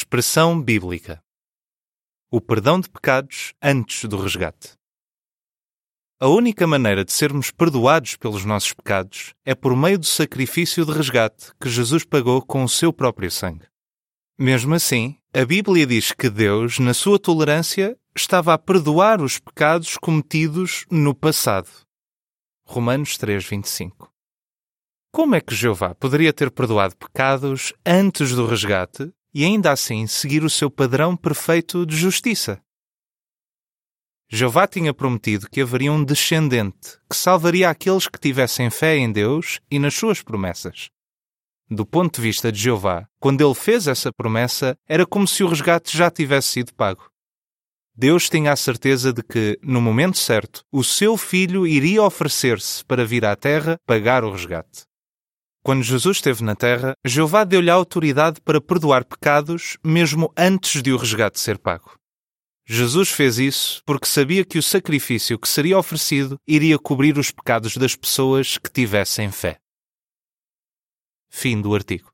Expressão bíblica: O perdão de pecados antes do resgate. A única maneira de sermos perdoados pelos nossos pecados é por meio do sacrifício de resgate que Jesus pagou com o seu próprio sangue. Mesmo assim, a Bíblia diz que Deus, na sua tolerância, estava a perdoar os pecados cometidos no passado. Romanos 3:25. Como é que Jeová poderia ter perdoado pecados antes do resgate e ainda assim seguir o seu padrão perfeito de justiça? Jeová tinha prometido que haveria um descendente que salvaria aqueles que tivessem fé em Deus e nas suas promessas. Do ponto de vista de Jeová, quando ele fez essa promessa, era como se o resgate já tivesse sido pago. Deus tinha a certeza de que, no momento certo, o seu filho iria oferecer-se para vir à terra pagar o resgate. Quando Jesus esteve na terra, Jeová deu-lhe a autoridade para perdoar pecados mesmo antes de o resgate ser pago. Jesus fez isso porque sabia que o sacrifício que seria oferecido iria cobrir os pecados das pessoas que tivessem fé. Fim do artigo.